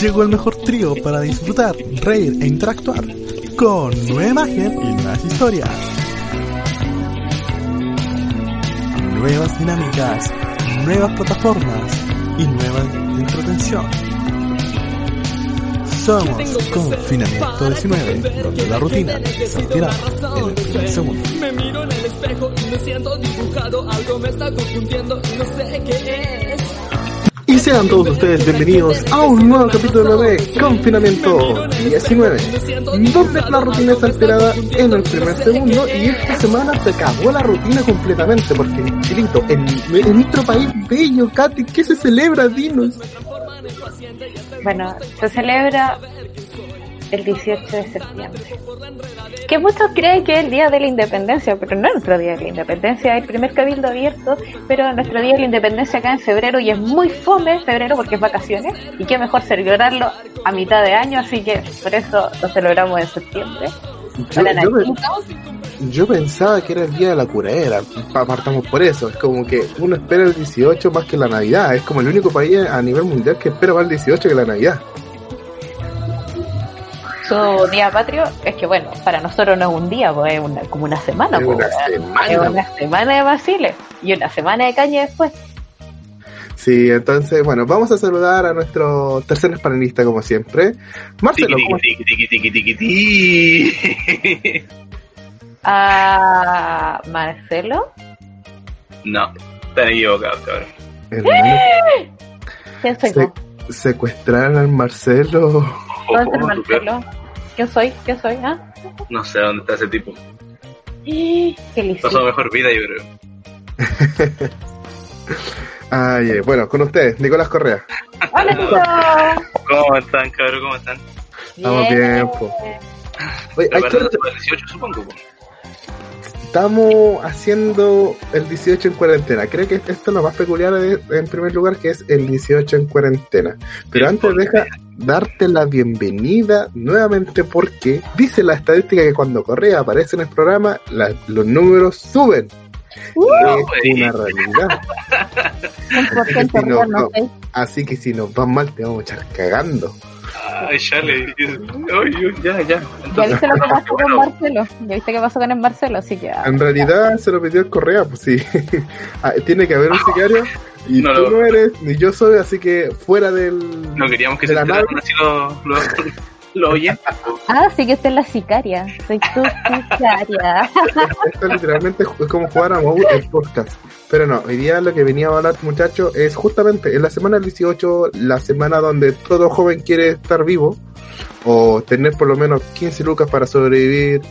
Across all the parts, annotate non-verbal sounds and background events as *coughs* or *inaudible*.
Llegó el mejor trío para disfrutar, reír e interactuar con nueva imagen y nuevas historias. Nuevas dinámicas, nuevas plataformas y nueva entretención. Somos Confinamiento 19, donde la rutina se sentirá en el segundo. Me miro en el espejo me siento dibujado. Algo me está confundiendo y no sé qué es. Y sean todos ustedes bienvenidos a un nuevo capítulo de Confinamiento 19, donde la rutina está alterada en el primer segundo y esta semana se acabó la rutina completamente porque, Chilito, en, en nuestro país bello, Katy, ¿qué se celebra? Dinos. Bueno, se celebra el 18 de septiembre. Que muchos creen que es el día de la independencia, pero no es nuestro día de la independencia, es el primer cabildo abierto, pero nuestro día de la independencia acá en febrero y es muy fome febrero porque es vacaciones y qué mejor celebrarlo a mitad de año, así que por eso lo celebramos en septiembre. Yo, pensaba que era el día de la curadera, pa- partamos por eso, es como que uno espera el 18 más que la Navidad, es como el único país a nivel mundial que espera más el 18 que la Navidad. Su día patrio es que, bueno, para nosotros no es un día, pues es una, como una semana. Es pues, una es semana. una semana de Basile y una semana de caña después. Sí, entonces, bueno, vamos a saludar a nuestro tercer panelista como siempre. Marcelo, ¿cómo Tiki, tiki, tiki, tiki, tiki. A *laughs* Marcelo, No, están equivocados, cabrón. ¿quién soy? se- secuestraron al Marcelo. ¿Dónde está el. Marcelo? ¿Quién soy? ¿Quién soy? ¿Ah? No sé dónde está ese tipo. ¡Qué listo! Pasó mejor vida, yo creo. *laughs* Ay, eh, bueno, con ustedes, Nicolás Correa. ¡Hola, *laughs* Nico! ¿Cómo están, cabrón? ¿Cómo están? Estamos bien, po. Oye, hay que- Preparándose para el 18, supongo. po. Estamos haciendo el 18 en cuarentena. Creo que esto es lo más peculiar de- en primer lugar, que es el 18 en cuarentena. Pero antes deja darte la bienvenida nuevamente porque dice la estadística que cuando Correa aparece en el programa, la- los números suben. No, es güey. una realidad. *laughs* Así que, si nos, no sé. así que si nos va mal, te vamos a echar cagando. Ay, chale. Ay, ya, ya. Ya viste lo que pasó con *laughs* Marcelo. Ya viste qué pasó con el Marcelo, así que. ah, En realidad se lo pidió el Correa, pues sí. *laughs* Ah, Tiene que haber un sicario y No tú lo- no eres, ni yo soy, así que fuera del... No queríamos que de se la nave. así los los- los oyentes. po. Ah, sí que usted es la sicaria. Soy tu sicaria. Esto literalmente es como jugar a Moe el podcast. Pero no, hoy día lo que venía a hablar, muchachos, es justamente en la semana del 18, la semana donde todo joven quiere estar vivo, o tener por lo menos 15 lucas para sobrevivir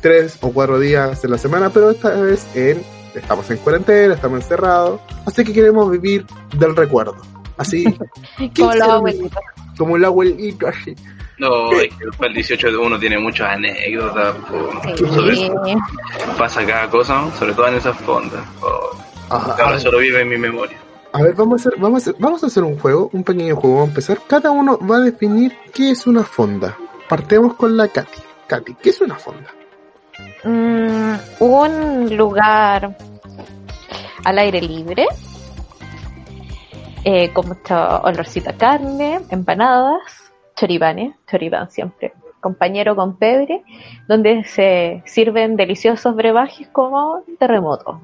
3 o 4 días en la semana, pero esta vez en, estamos en cuarentena, estamos encerrados, así que queremos vivir del recuerdo. Así, *laughs* Como 15 los abuelitos. como el abuelito, así. No, es que el 18 de uno tiene muchas anécdotas. Sobre Sí. pasa cada cosa, ¿no? sobre todo en esas fondas. Que Ahora solo vive en mi memoria. A ver, vamos a hacer, vamos a hacer, vamos a hacer un juego, un pequeño juego. Vamos a empezar. Cada uno va a definir qué es una fonda. Partemos con la Katy. Katy, ¿qué es una fonda? Mm, un lugar al aire libre, eh, con mucho olorcito a carne, empanadas, choripanes, choripán siempre, compañero con pebre, donde se sirven deliciosos brebajes como terremoto.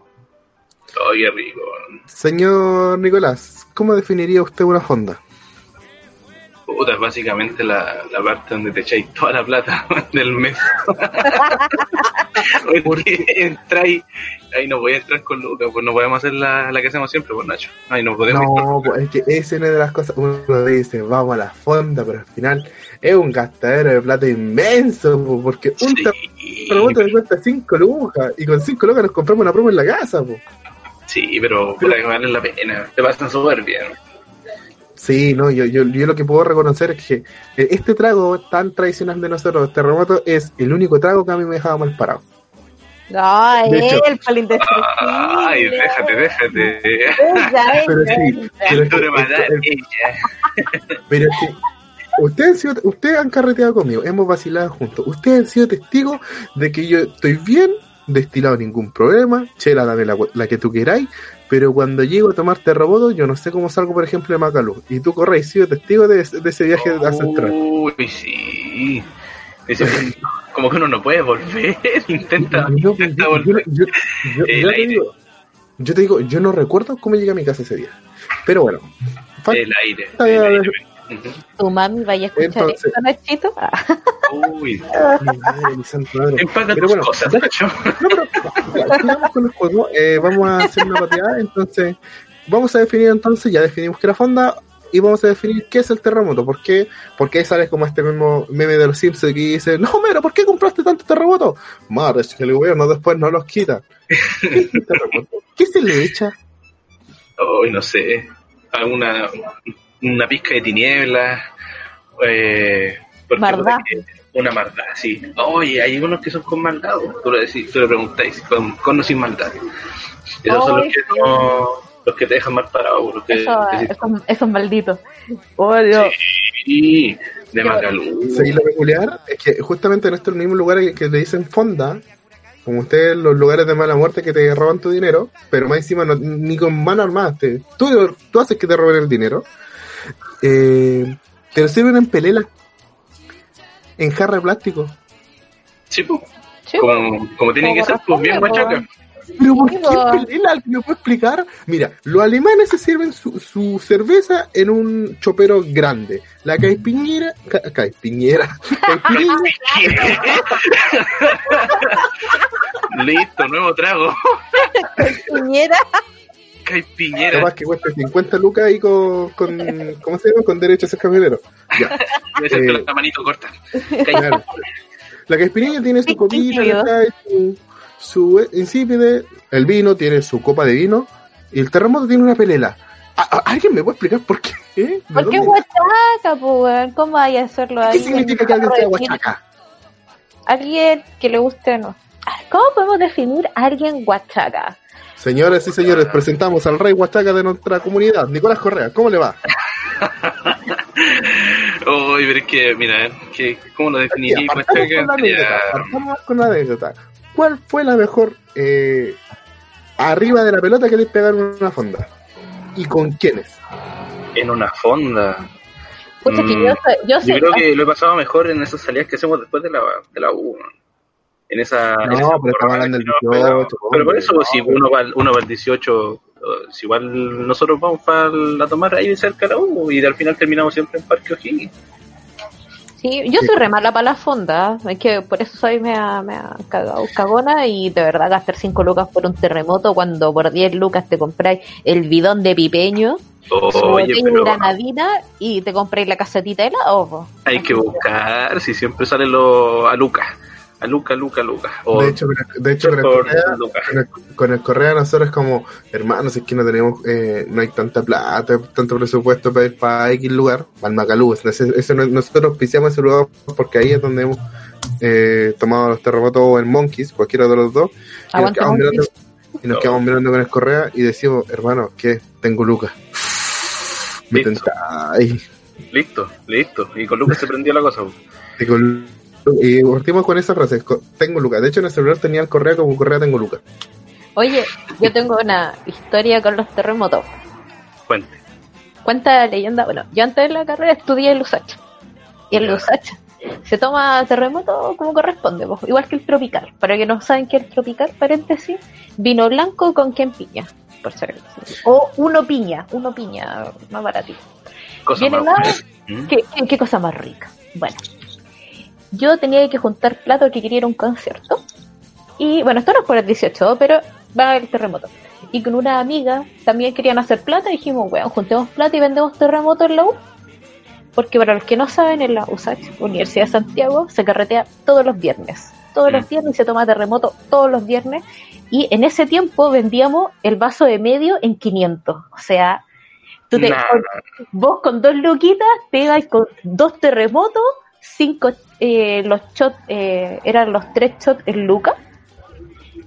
Qué rico. Señor Nicolás, ¿cómo definiría usted una fonda? Puta, es básicamente la, la parte donde te echáis toda la plata *laughs* del mes. *laughs* Porque entráis, ahí no voy a entrar con Lucas, pues no podemos hacer la, la que hacemos siempre, pues Nacho. Ahí no podemos No, pues, es que esa es una de las cosas. Uno dice, vamos a la fonda, pero al final es un gastadero de plata inmenso, pues, porque un Sí, cuesta 5 lucas y con 5 lucas nos compramos una promo en la casa. Pues. Sí, pero, puta que vale la pena. Te pasan súper bien. Sí, no, yo, yo, yo lo que puedo reconocer es que eh, este trago tan tradicional de nosotros, terremoto, es el único trago que a mí me dejaba mal parado. No, De hecho- él, el indestructible. Ay, déjate, déjate. Pero sí, es que- *laughs* es que ustedes, han sido- ustedes han carreteado conmigo, hemos vacilado juntos. Ustedes han sido testigos de que yo estoy bien, destilado ningún problema, chela, dame la, la que tú queráis, pero cuando llego a tomar terremoto, yo no sé cómo salgo, por ejemplo, de Macalú. Y tú corres, sido testigo de, de ese viaje a Central. Uy, sí. Como que uno no puede volver. *laughs* Intenta, Yo, intenta yo- volver. yo- te aire. digo, yo te digo, yo no recuerdo cómo llegué a mi casa ese día. Pero bueno, El aire. El aire. Tu mami vaya a escuchar Entonces- esto, Nachito. Uy, *laughs* mi madre, mi santa madre. empaca Pero bueno, cosas, Nacho. *laughs* No, pero sigamos con el juego. Eh, vamos a hacer una pateada. Entonces, vamos a definir entonces, ya definimos que era fonda y vamos a definir qué es el terremoto. ¿Por qué? Porque ahí sale como este mismo meme de los Simpsons que dice, no, Mero, ¿por qué compraste tanto terremoto? Madre, es que el gobierno después no los quita. ¿Qué es el terremoto? ¿Qué se le echa? Uy, no sé. Alguna una pizca de tinieblas. Eh, Maldad. Una maldad, sí. Oye, hay unos que son con maldad. Tú lo, decís, tú lo preguntáis, con, con o sin maldad. Esos son los que, sí. no, los que te dejan mal parado. Los que, Eso, que- esos, esos malditos. Oh, Dios. sí, de Magalú. Sí, lo peculiar es que justamente en estos mismos lugares que, que le dicen fonda, como ustedes, los lugares de mala muerte que te roban tu dinero, pero más encima no- ni con mano armada, te- tú, tú haces que te roben el dinero, eh, te lo sirven en pelela, en jarra de plástico. Sí, pues. Sí, Como, como tiene que ser, pues bien guachaca. ¿Pero por qué pelela? ¿Alguien me puede explicar? Mira, los alemanes se sirven su, su cerveza en un chopero grande. La caipiñera... ca- caipiñera... *laughs* *laughs* Listo, nuevo trago. Piñera. Caipiñera. capaz que cuesta 50 lucas ahí con, con... ¿Cómo se llama? Con derecho a ser camionero. Ya. *laughs* Debe ser eh, la manito corta. Claro. La caipirinha tiene su copita, su, su insípide, el vino tiene su copa de vino y el terremoto tiene una pelela. ¿A- a- ¿Alguien me puede explicar por qué? ¿De ¿Por qué dónde? guachaca, pues, weón? ¿Cómo vaya a hacerlo ¿Qué ahí? significa que alguien sea guachaca? Alguien que le guste o no. ¿Cómo podemos definir a alguien guachaca? Señoras y señores, presentamos al rey huachaca de nuestra comunidad, Nicolás Correa. ¿Cómo le va? *laughs* Uy, pero es que, mira, que, ¿cómo lo definiría? partamos con la anécdota. con la anécdota. ¿Cuál fue la mejor eh, arriba de la pelota que le pegaron una fonda? ¿Y con quiénes? En una fonda. Pucha, que Mm, yo, sé- yo sé. Yo creo que lo he pasado mejor en esas salidas que hacemos después de la, de la U. ¿no? En esa. en No, esa pero estaba jornada hablando del que nos 18, pegamos. Pero por eso, no, si uno va, al- uno va al 18, eh, si igual nosotros vamos para a tomar ahí cerca de la U y al final terminamos siempre en Parque O'Higgins. Sí, yo soy re mala para la fonda, es que por eso soy mea, mea cagao, cagona y de verdad gastar 5 lucas por un terremoto cuando por 10 lucas te compráis el bidón de pipeño, su botella de pero granadina y te compráis la casetita de helado. hay que buscar, si siempre sale lo, a Lucas. A Luca, Luca, Luca. O De hecho, de hecho con, el Correa, Lucas. con, el, con el Correa nosotros es como, hermanos, es que no tenemos, eh, no hay tanta plata, tanto presupuesto para ir para X lugar, para el Macalú. Nosotros pisamos ese lugar porque ahí es donde hemos eh, tomado los terremotos o en Monkeys, cualquiera de los dos. Y nos, quedamos mirando, y nos quedamos mirando con el Correa y decimos, hermano, ¿qué? Tengo Lucas. Me Listo. tentáis. Listo, listo. Y con Lucas se prendió la cosa. Y, con- y partimos con esa frase, tengo Lucas. De hecho, en el celular tenía el Correa como Correa tengo Lucas. Oye, yo tengo una historia con los terremotos. Cuente. Cuenta la leyenda, bueno, yo antes de la carrera estudié en Lusacha. Y en Ya. Lusacha se toma terremoto como corresponde, pues, igual que el tropical. Para que no saben que el tropical, paréntesis, vino blanco con quien piña, por acaso. O uno piña, uno piña, más baratito. Cosa Viene más nada. ¿Mm? ¿Qué, qué, qué cosa más rica? Bueno, yo tenía que juntar plata porque quería ir a un concierto. Y bueno, esto no es por el 18, pero va a haber terremoto. Y con una amiga también querían hacer plata. Y dijimos, weón, juntemos plata y vendemos terremoto en la U. Porque para los que no saben, en la USACH, Universidad de Santiago, se carretea todos los viernes. todos los viernes y se toma terremoto todos los viernes. Y en ese tiempo vendíamos el vaso de medio en 500. O sea, tú te, vos con dos luquitas pegas con dos terremotos, cinco, eh, los shots, eh, eran los tres shots en Luca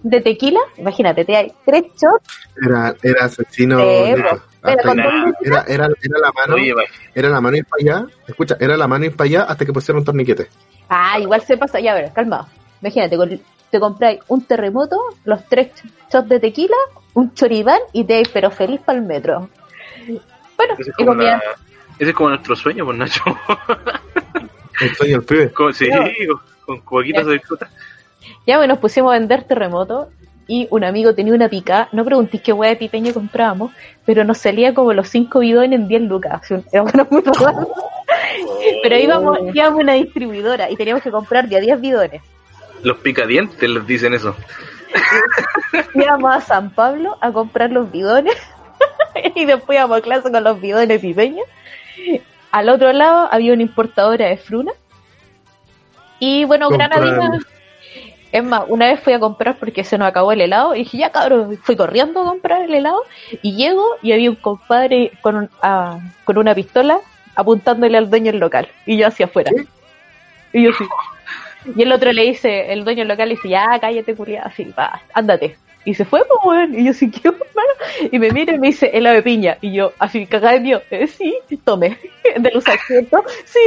de tequila. Imagínate, te hay tres shots. Era, era asesino. Pero con luquitas, era, era, era la mano, Oye, era la mano ir para allá. Escucha, era la mano ir para allá hasta que pusieron un torniquete. Ah, igual se pasa, ya ver, calmado. Imagínate, te compráis un terremoto, los tres shots de tequila, un choribán y te pero feliz para el metro. Bueno, ese, es como comida. la- ese es como nuestro sueño, pues Nacho. *laughs* El sueño del pibe. Con- sí, No. con, de disfruta. Ya bueno, nos pusimos a vender terremoto y un amigo tenía una pica, no preguntéis qué hueá de pipeño comprábamos, pero nos salía como los cinco bidones en 10 lucas. Era una muy *laughs* raro. Pero íbamos, íbamos a una distribuidora y teníamos que comprar de a 10 bidones. Los picadientes les dicen eso. *laughs* íbamos a San Pablo a comprar los bidones *laughs* y después íbamos a clase con los bidones pipeños. Al otro lado había una importadora de fruna. Y bueno. Granadina. Es más, una vez fui a comprar porque se nos acabó el helado y dije, ya cabrón, fui corriendo a comprar el helado y llego y había un compadre con, un- ah, con una pistola apuntándole al dueño del local y yo hacia afuera. Y yo sí. Y el otro le dice, el dueño del local le dice, ya cállate, culiada, así, va, ándate. Y se fue, pues, weón. Y yo sí, *laughs* ¿qué, hermano? Y me mira y me dice, helado de piña. Y yo, así, cagada de mío, eh, sí, tome. *laughs* Del usa ¿cierto? Sí,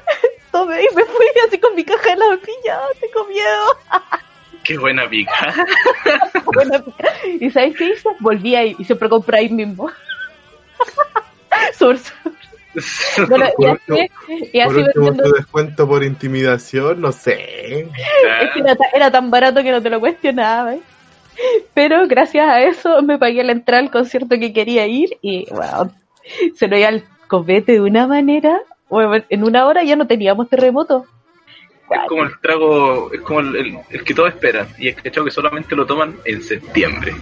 *laughs* tome. Y me fui así con mi caja de helado de piña, tengo miedo. Qué buena pica. Buena pica. ¿Y sabes qué hice? Volví ahí y siempre compré ahí mismo. Sur, sur. Bueno, y Por así, y Por así último, vendiendo- tu descuento por intimidación, no sé. Es que era, ta- era tan barato que no te lo cuestionaba. ¿eh? Pero gracias a eso me pagué la entrada al concierto que quería ir y bueno, se lo iba al copete de una manera. Bueno, en una hora ya no teníamos terremoto. Es como el trago, es como el, el- el que todos esperan. Y es que que solamente lo toman en septiembre.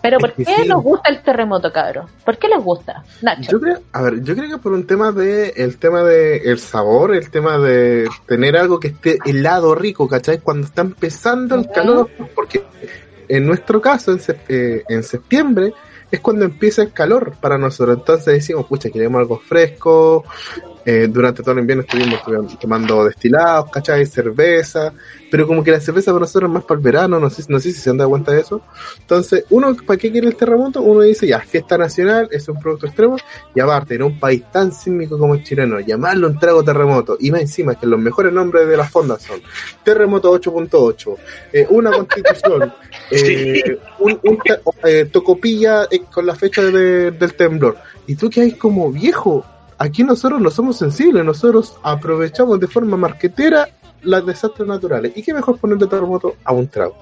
Pero ¿por qué sí. nos gusta el terremoto, cabrón? ¿Por qué les gusta? Nacho. Yo creo, a ver, yo creo que por un tema de, el tema de el sabor, el tema de tener algo que esté helado rico, ¿cachai? Cuando está empezando el calor, porque en nuestro caso, en, sep- eh, en septiembre, es cuando empieza el calor para nosotros. Entonces decimos, pucha, queremos algo fresco. Eh, durante todo el invierno estuvimos, estuvimos tomando destilados, ¿cachai? Cerveza. Pero como que la cerveza para nosotros es más para el verano, no sé, no sé si se han dado cuenta de eso. Entonces, uno, ¿para qué quiere el terremoto? Uno dice, ya, fiesta nacional, es un producto extremo. Y aparte, en un país tan sísmico como el chileno, llamarlo un trago terremoto. Y más encima, que los mejores nombres de las fondas son Terremoto 8.8, eh, una constitución, *laughs* eh, un, un eh, tocopilla eh, con la fecha de- del temblor. Y tú que hay como viejo, aquí nosotros no somos sensibles, nosotros aprovechamos de forma marquetera las desastres naturales. ¿Y qué mejor ponerle terremoto a un trago?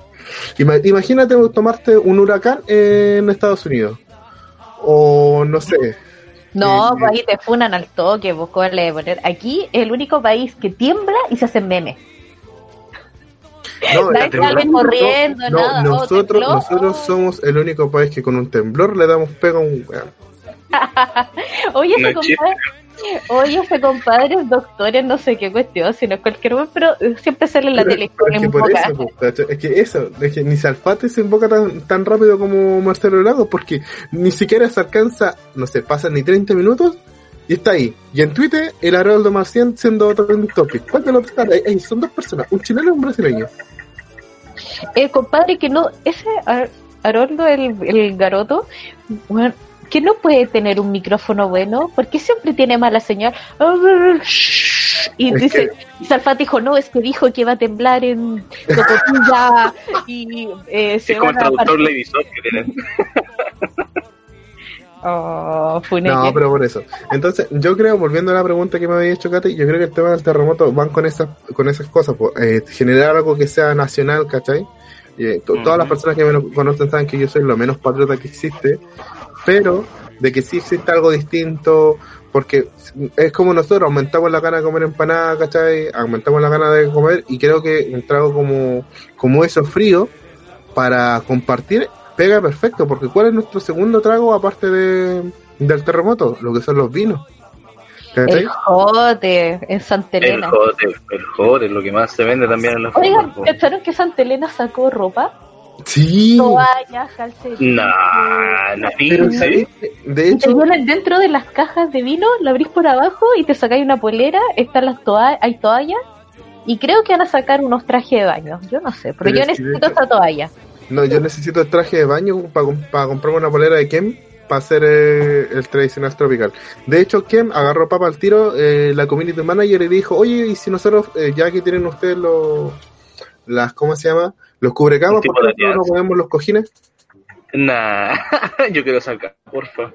Ima- Imagínate tomarte un huracán en Estados Unidos. O no sé. No, Eh, pues ahí te funan al toque, vos ¿cómo le poner. Aquí es el único país que tiembla y se hacen memes. No, *laughs* Nadie sale corriendo, no, nada. Oh, nosotros, nosotros somos el único país que con un temblor le damos pega a un weón. *laughs* Oye, No ese compadre, oye, ese compadre es doctor en no sé qué cuestión, si no es cualquier weón, pero eh, siempre sale en la tele es, que por eso, es que eso, es que ni Salfate se invoca tan, tan rápido como Marcelo Lago, porque ni siquiera se alcanza, no sé, pasan ni 30 minutos y está ahí. Y en Twitter, el Haroldo Marcián siendo otro trending topic. ¿Cuál de los dos? Son dos personas, un chileno y un brasileño. El compadre que no, ese Ar- Haroldo, el, el garoto, weón, que no puede tener un micrófono bueno, porque siempre tiene mala señal. Y Es dice, y Salfate dijo, no, es que dijo que va a temblar en Tocotilla *laughs* y eh, se Es como el van a traductor Lady que *laughs* tienen. Oh. No, pero por eso. Entonces, yo creo, volviendo a la pregunta que me había hecho Katy, yo creo que el tema del terremoto van con esas, con esas cosas, po. Eh, generar algo que sea nacional, ¿cachai? Eh, to- Todas las personas que me lo conocen saben que yo soy lo menos patriota que existe, pero de que sí existe algo distinto, porque es como nosotros, aumentamos la gana de comer empanada, ¿cachai? Aumentamos la gana de comer y creo que un trago como, como eso frío, para compartir, pega perfecto, porque ¿cuál es nuestro segundo trago aparte de, del terremoto? Lo que son los vinos. ¿Cachai? El jote en Santa El Elena. jote, el jote, lo que más se vende también en los Oigan. ¿cacharon que Santa Elena sacó ropa? Sí. Toallas, calcetines. Nah, nah, Pero. De hecho, vienen dentro de las cajas de vino, la abrís por abajo y te sacáis una polera, están las toallas, hay toallas, y creo que van a sacar unos trajes de baño. Yo no sé, pero, Pero yo es necesito esta toalla. no, yo necesito el traje de baño para comprarme una polera de Kem para hacer eh, el tradicional tropical. De hecho, Kem agarró papa al tiro, eh, la community manager y dijo, oye, y si nosotros, eh, ya que tienen ustedes los, las, ¿cómo se llama? Los cubrecamas, ¿por no ponemos los cojines? Nah, *laughs* yo quiero sacar, porfa.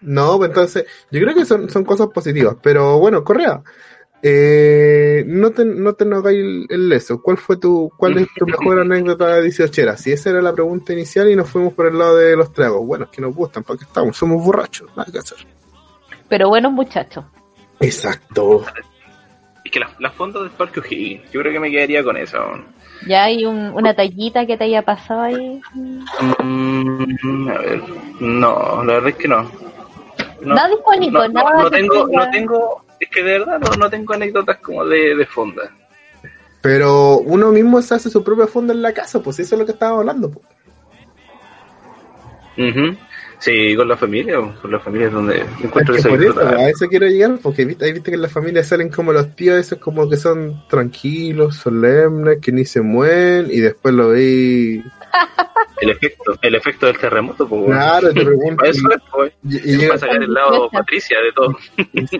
No, pues entonces, yo creo que son, son cosas positivas, pero bueno, Correa, eh, no te, no te nos hagáis el, el leso. ¿Cuál fue tu, cuál es tu mejor *laughs* anécdota de 18 Si esa era la pregunta inicial y nos fuimos por el lado de los tragos. Bueno, es que nos gustan, ¿para qué estamos? Somos borrachos, nada que hacer. Pero buenos muchachos. Exacto. Es que las, las fondas del Parque O'Higgins, yo creo que me quedaría con eso. Ya hay un- una tallita que te haya pasado ahí. Mm, a ver, no, la verdad es que no. No, Nada icónico, no, nada tengo, tenga- no tengo, es que de verdad no, no tengo anécdotas como de, de fonda. Pero uno mismo se hace su propia fonda en la casa, pues eso es lo que estábamos hablando. Pues. Ujú. Sí, con la familia, con la familia es donde encuentro Es que eso, a eso quiero llegar, porque viste, ahí viste que en las familias salen como los tíos, esos como que son tranquilos, solemnes, que ni se mueven, y después lo veis. *laughs* El efecto, el efecto del terremoto, pues. Claro, te *laughs* pregunto. Para eso es, pues. y, y llega- para sacar el lado Patricia de todo.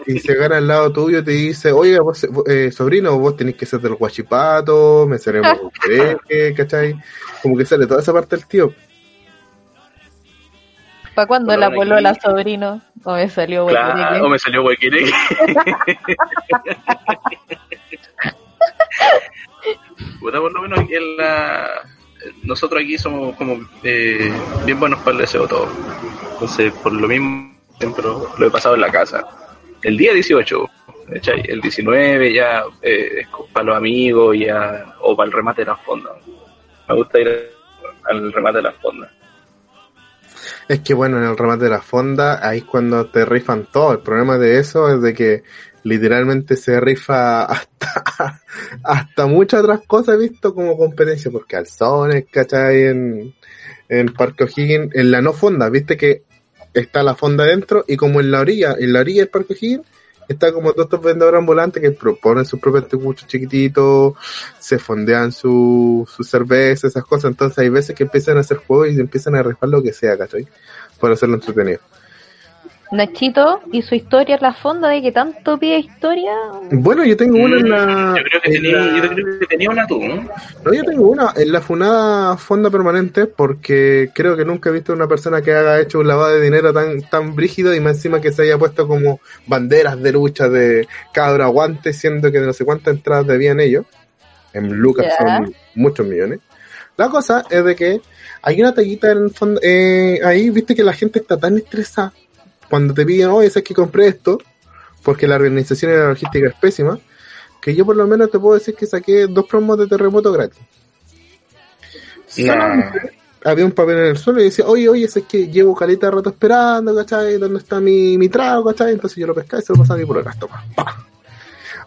y, y se gana al lado tuyo y te dice, oiga, vos, eh, sobrino, vos tenés que ser del guachipato, me seremos *laughs* un ¿cachai? Como que sale toda esa parte del tío. ¿Para cuándo la lo polola sobrino? O me salió Claro, huequereque. o me salió huequireque. *laughs* Puta, por lo menos en la... nosotros aquí somos como eh, bien buenos para el deseo todo. Entonces, por lo mismo, siempre lo, lo he pasado en la casa. El día 18, ¿cachai? el 19 ya eh, es para los amigos ya, o para el remate de las fondas. Me gusta ir al remate de las fondas. Es que bueno, en el remate de la fonda, ahí es cuando te rifan todo. El problema de eso es de que literalmente se rifa *laughs* hasta, hasta muchas otras cosas, visto como competencia por calzones, ¿cachai? En, en Parque O'Higgins, en la no fonda, viste que está la fonda dentro y como en la orilla, en la orilla del Parque O'Higgins, está como todos estos vendedores ambulantes que proponen sus propios tecuchos chiquititos, se fondean su, su cerveza, esas cosas. Entonces hay veces que empiezan a hacer juegos y empiezan a rifar lo que sea, ¿cachai? Para hacerlo entretenido. Nachito y su historia en la fonda de que tanto pide historia. Bueno, yo tengo una en la. Yo creo que en tenía, la- yo creo que tenía una tú, ¿no? No, yo tengo una en la funada fonda permanente porque creo que nunca he visto una persona que haga hecho un lavado de dinero tan tan brígido y más encima que se haya puesto como banderas de lucha de cabra aguante, siendo que de no sé cuántas entradas debían ellos. En Lucas son muchos millones. La cosa es de que hay una tallita en el fondo, eh, ahí, viste que la gente está tan estresada cuando te piden, oye, sabes que compré esto, porque la organización y la logística es pésima, que yo por lo menos te puedo decir que saqué dos promos de terremoto gratis. Había un papel en el suelo y decía, oye, oye, es que llevo caleta de rato esperando, ¿cachai? ¿Dónde está mi, mi trago, ¿cachai? Entonces yo lo pescaba y se lo pasaba aquí por acá, toma, pa.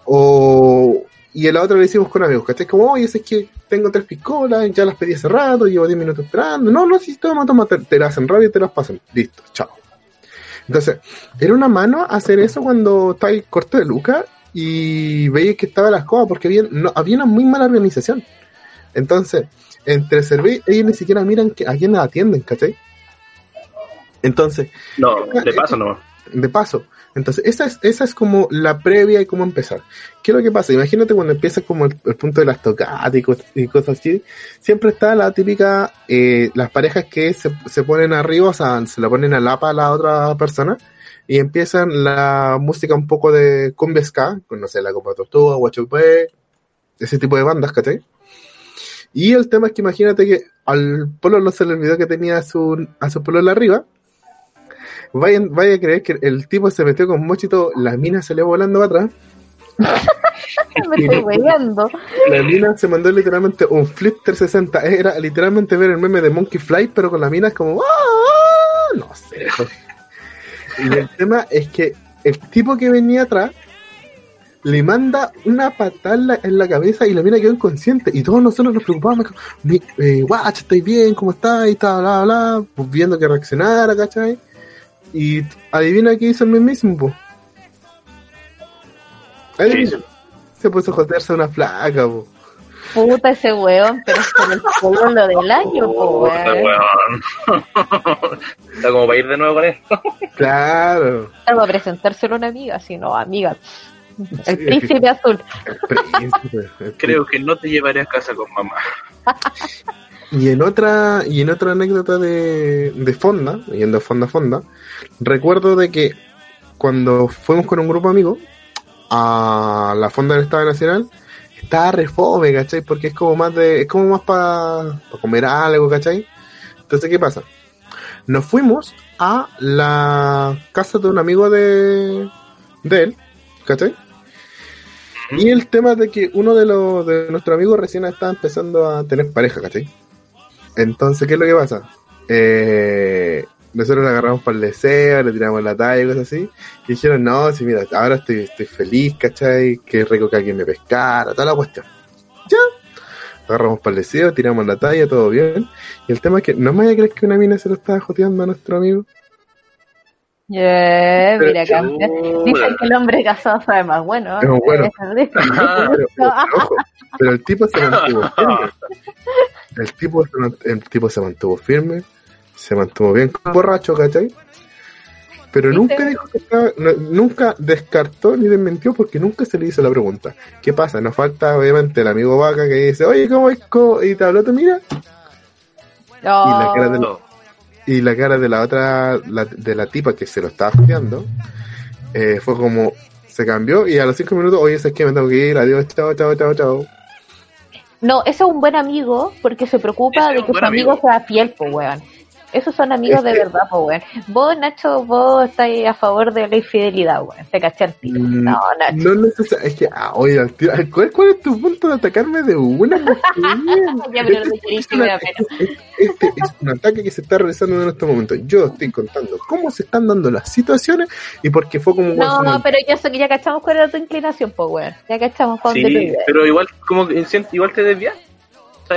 O, y en la otra lo hicimos con amigos, ¿cachai? Como, oye, es que tengo tres piscolas, ya las pedí hace rato, llevo 10 minutos esperando. No, no, si toma, toma, te, te las hacen rápido y te las pasan. Listo, chao. Entonces, era una mano hacer eso cuando estáis corto de lucas y veis que estaba las cosas porque había, no, había una muy mala organización. Entonces, entre servir, ellos ni siquiera miran que, a quién atienden, ¿cachai? Entonces, No, de paso no. de paso. Entonces, esa es, esa es como la previa y cómo empezar. ¿Qué es lo que pasa? Imagínate cuando empieza como el, punto de las tocadas y, cos- y cosas así, siempre está la típica, eh, las parejas que se, se ponen arriba, o sea, se la ponen a lapa a la otra persona y empiezan la música un poco de cumbia ska, no sé, la Copa Tortuga, Guachupé, ese tipo de bandas, ¿cachai? Y el tema es que imagínate que al polo se le olvidó que tenía a su, a su polo arriba, Vaya, vaya a creer que el tipo se metió con mochito, la mina salió volando para atrás. *laughs* Me estoy. La mina se mandó literalmente un flip 360. Era literalmente ver el meme de Monkey Fly, pero con la mina es como. ¡Ah! No sé. *laughs* Y el tema es que el tipo que venía atrás le manda una patada en la, cabeza y la mina quedó inconsciente. Y todos nosotros nos preocupamos, mi- eh, guacha, ¿estáis bien? ¿Cómo estáis? Bla, bla, bla, pues viendo que reaccionara, ¿cachai? Y adivina qué hizo el mismísimo, pues. Adivina. Se puso a joderse a una flaca, pues. Puta ese weón, pero es con el pueblo del *laughs* año, po, weón. weón. *laughs* Está como para ir de nuevo con él. Claro. Algo a presentárselo a una amiga, si no, amiga. El Sí. príncipe azul. Príncipe, el Creo que no te llevaré a casa con mamá. Y en otra, y en otra anécdota de, de Fonda, yendo a Fonda a Fonda, recuerdo de que cuando fuimos con un grupo de amigos a la Fonda del Estado Nacional, estaba re fome, ¿cachai? Porque es como más de, es como más para comer algo, ¿cachai? Entonces, ¿qué pasa? Nos fuimos a la casa de un amigo de, de él, ¿cachai? Y el tema de que uno de los de nuestros amigos recién estaba empezando a tener pareja, ¿cachai? Entonces, ¿qué es lo que pasa? Eh, nosotros le agarramos para el deseo, le tiramos la talla y cosas así. Y dijeron, no, sí, mira, ahora estoy, estoy feliz, ¿cachai? Qué rico que alguien me pescara, toda la cuestión. Ya. Agarramos para el deseo, tiramos la talla, todo bien. Y el tema es que no me vaya a creer que una mina se lo estaba joteando a nuestro amigo. Yeah, mira, campeón. Dicen que el hombre casado sabe más bueno. Es bueno. *laughs* Ah, Pero, pero, ojo, pero el tipo se mantuvo *laughs* firme. El tipo, el tipo se mantuvo firme, se mantuvo bien borracho, ¿cachai? Pero ¿Viste? nunca dijo que estaba- no- nunca descartó ni desmintió porque nunca se le hizo la pregunta. ¿Qué pasa? Nos falta obviamente el amigo vaca que dice, oye, ¿cómo es? co-?" Y te habló tu mira. No. Y la cara de no. Y la cara de la otra, la- de la tipa que se lo estaba joteando, eh, fue como, se cambió y a los cinco minutos, oye, es que me tengo que ir, adiós, chao, chao, chao, chao. No, ese es un buen amigo porque se preocupa Ese de que su amigo amigo. sea fiel, po, weón. Esos son amigos de verdad, po, weón. Vos, Nacho, vos estáis a favor de la infidelidad, weón. Te caché al tiro. Mm, No, Nacho. No necesariamente, es que, ah, oye, al tiro- ¿cuál, cuál es tu punto de atacarme de una mujer? Ya, pero no Este es que me una- da pena. Este es un ataque que se está realizando en este momento. Yo estoy contando cómo se están dando las situaciones y porque fue como... No, pero ya sé que ya cachamos cuál era tu inclinación, po, weón. Ya cachamos dónde Sí, pero igual, como igual te desvías.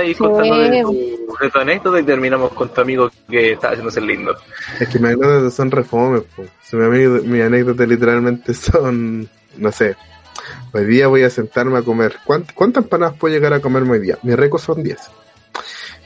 Sí. contando de tu, de tu anécdota y terminamos con tu amigo que está haciéndose el lindo. Es que mis anécdotas son refomes, po. Si mi amigo- mis anécdotas literalmente son, no sé, hoy día voy a sentarme a comer. ¿Cuánt- ¿Cuántas empanadas puedo llegar a comerme hoy día? Mi récord son 10.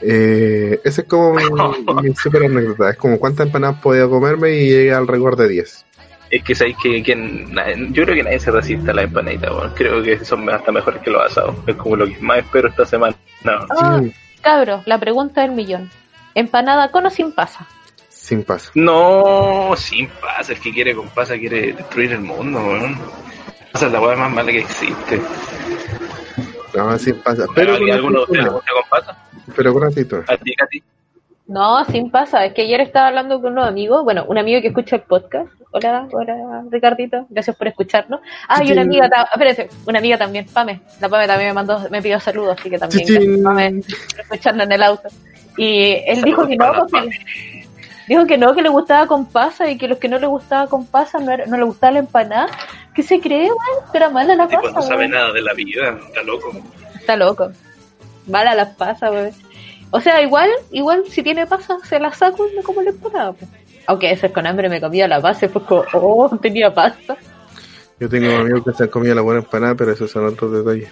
Eh, ese es como mi, *laughs* mi super anécdota. Es como cuántas empanadas podía comerme y llegué al récord de 10. Es que sabéis que, que na- yo creo que nadie se resiste a la empanadita, bueno. creo que son hasta mejores que los asados. Es como lo que más espero esta semana. No. Sí, cabro, la pregunta del millón. ¿Empanada con o sin pasa? sin paso. No, sin pasa, el que quiere con pasa quiere destruir el mundo, weón. Esa es la weá más mala que existe. No, sin pasa. Pero Pero ¿Alguno de ustedes gusta con pasa? Pero con aceituna. ¿A ti, Katy? No, sin pasa. Es que ayer estaba hablando con unos amigos. Bueno, un amigo que escucha el podcast. Hola, hola, Ricardito. Gracias por escucharnos. Ah, y una amiga, espérate, una amiga también, Pame. La Pame también me mandó, me pidió saludos, así que también gracias, Pame, por escucharnos en el auto. Y él dijo que no, la porque- dijo que no, que le gustaba con pasa y que los que no le gustaba con pasa no, era- no le gustaba la empanada. ¿Qué se cree, weón? Que era mala la pasa, no sabe nada de la vida, está loco. Está loco. Mala las pasas, weón. O sea, igual, igual si tiene pasas, se las saco y me como la empanada, pues. Aunque ese con hambre me comía la y fue como, oh, tenía pasta. Yo tengo amigos que se han comido la buena empanada, pero esos son otros detalles.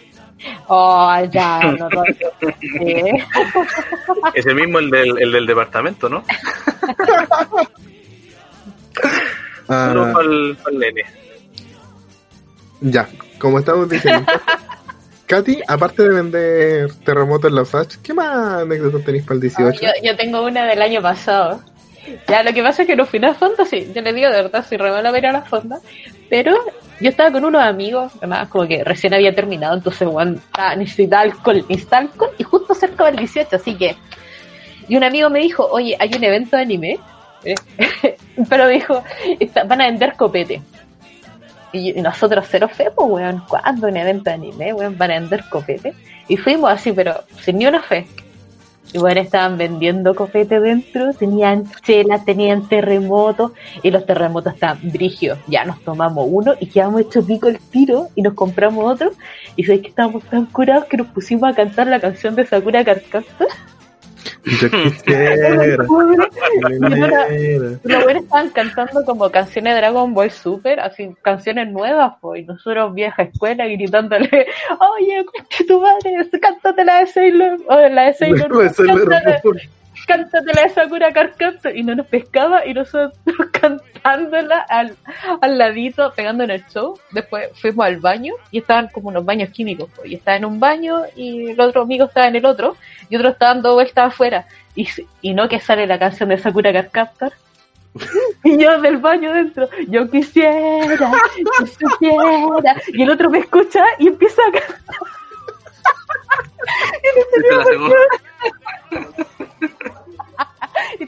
Oh, ya, no, no. ¿Qué? Es el mismo el del, el del departamento, ¿no? *laughs* Ah, Solo para el, nene. Ya, como estamos diciendo. *laughs* Katy, aparte de vender terremotos en la FASH, ¿qué más anécdotas tenéis para el 18? Yo, yo tengo una del año pasado. Ya, lo que pasa es que no fui a la fonda, sí. Yo le digo de verdad, soy re mala para ir a la fonda. Pero yo estaba con unos amigos, además, como que recién había terminado, entonces, bueno, necesitaba alcohol, necesitaba alcohol, y justo cerca del 18, así que. Y un amigo me dijo, oye, hay un evento de anime, eh, *laughs* pero dijo, está- van a vender copete. Y nosotros cero fe, pues, weón, ¿cuándo un evento de anime, weón, van a vender copete? Y fuimos así, pero sin ni una fe. Y bueno, estaban vendiendo copete dentro, tenían chelas, tenían terremotos, y los terremotos estaban brigios. Ya nos tomamos uno y quedamos hecho pico el tiro y nos compramos otro. Y sabéis que estábamos tan curados que nos pusimos a cantar la canción de Sakura Carcaptor. Yo *laughs* quisiera. Los buenos estaban cantando como canciones de Dragon Ball Super, así canciones nuevas, pues, y nosotros vieja escuela gritándole, oye, tu madre, cántate la de Sailor, o la de Sailor, *laughs* Moon, cántala, cántate la de Sakura Carcaptor, y no nos pescaba, y nosotros *laughs* cantándola al, al ladito, pegando en el show, después fuimos al baño, y estaban como unos baños químicos, pues, y estaba en un baño, y el otro amigo estaba en el otro, y otro estaba dando vueltas afuera, y, y no que sale la canción de Sakura Carcaptor, *laughs* y yo del baño dentro, yo quisiera, yo quisiera, y el otro me escucha y empieza a cantar. *laughs*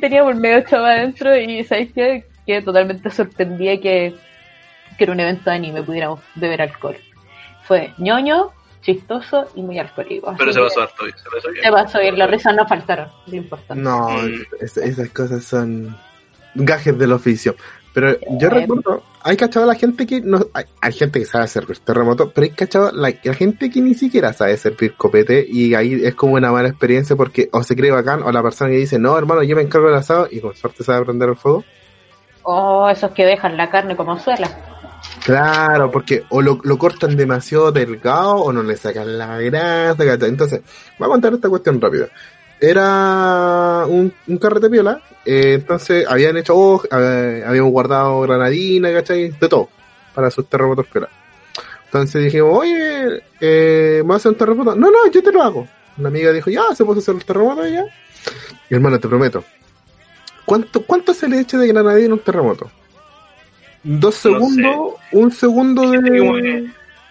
y teníamos medio chava adentro y ¿sabéis qué? Que totalmente sorprendía que, que era un evento de anime pudiéramos beber alcohol. Fue ñoño, chistoso y muy alcohólico. Pero se pasó harto bien. Se pasó bien. Se pasó bien, las risas no faltaron, lo importante. No, Mm. es- esas cosas son gajes del oficio. Pero yo Eh. recuerdo, hay cachado a la gente que no, hay, hay gente que sabe hacer terremoto, pero hay cachado la, la gente que ni siquiera sabe servir copete y ahí es como una mala experiencia porque o se cree bacán o la persona que dice, no hermano, yo me encargo del asado y con suerte sabe prender el fuego. Oh, esos que dejan la carne como suela. Claro, porque o lo, lo cortan demasiado delgado o no le sacan la grasa. Entonces, voy a contar esta cuestión rápida. Era un, un carrete piola, eh, entonces habían hecho, oh, eh, habíamos guardado granadina, ¿cachai? De todo, para sus terremotos piola. Entonces dijimos, oye, eh, ¿me vas a hacer un terremoto? No, no, yo te lo hago. Una amiga dijo, ya, se puede hacer el terremoto ya. Y hermano, te prometo, ¿cuánto, cuánto se le echa de granadina en un terremoto? Dos sé. segundos, un segundo de...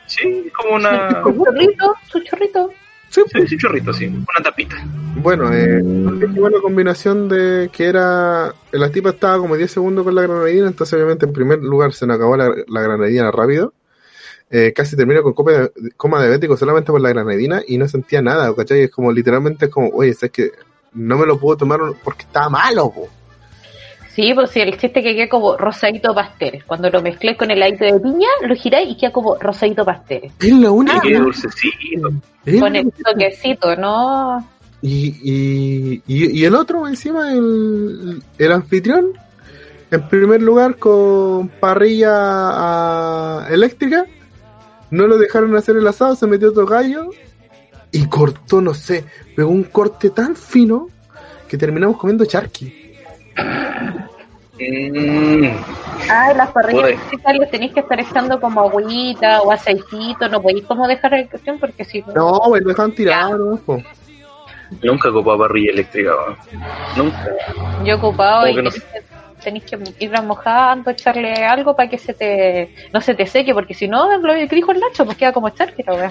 Sí, como una. Su chorrito, su chorrito. Sí, Sí, sí, chorrito, sí. Una tapita. Bueno, eh, combinación de que era. La tipa estaba como 10 segundos con la granadina, entonces obviamente en primer lugar se nos acabó la, la granadina rápido. Eh, casi termino con copa de- coma diabético solamente por la granadina y no sentía nada, ¿cachai? Es como literalmente es como, oye, es que no me lo puedo tomar porque estaba malo, po. Sí, pues sí, el chiste que queda como rosadito pastel. Cuando lo mezclé con el aito de piña, lo giráis y queda como rosadito pastel. Es la única. Dulcecito. es Con el toquecito, ¿no? Y, y, y, y el otro, encima, el, el anfitrión, en primer lugar con parrilla ah, eléctrica, no lo dejaron hacer el asado, se metió otro gallo y cortó, no sé, pegó un corte tan fino que terminamos comiendo charqui. Mm, *coughs* Ay, las parrillas les tenéis que estar echando como agüita o aceitito, no podéis como dejar la cuestión porque si no... No, pues lo dejaron tirado, ¿no? Nunca ocupaba parrilla eléctrica, weón. Nunca. Yo he ocupado y que no tenéis que, que irla mojando, echarle algo para que se te no se te seque, porque si no, lo que dijo el Nacho, pues queda como charqui la weá.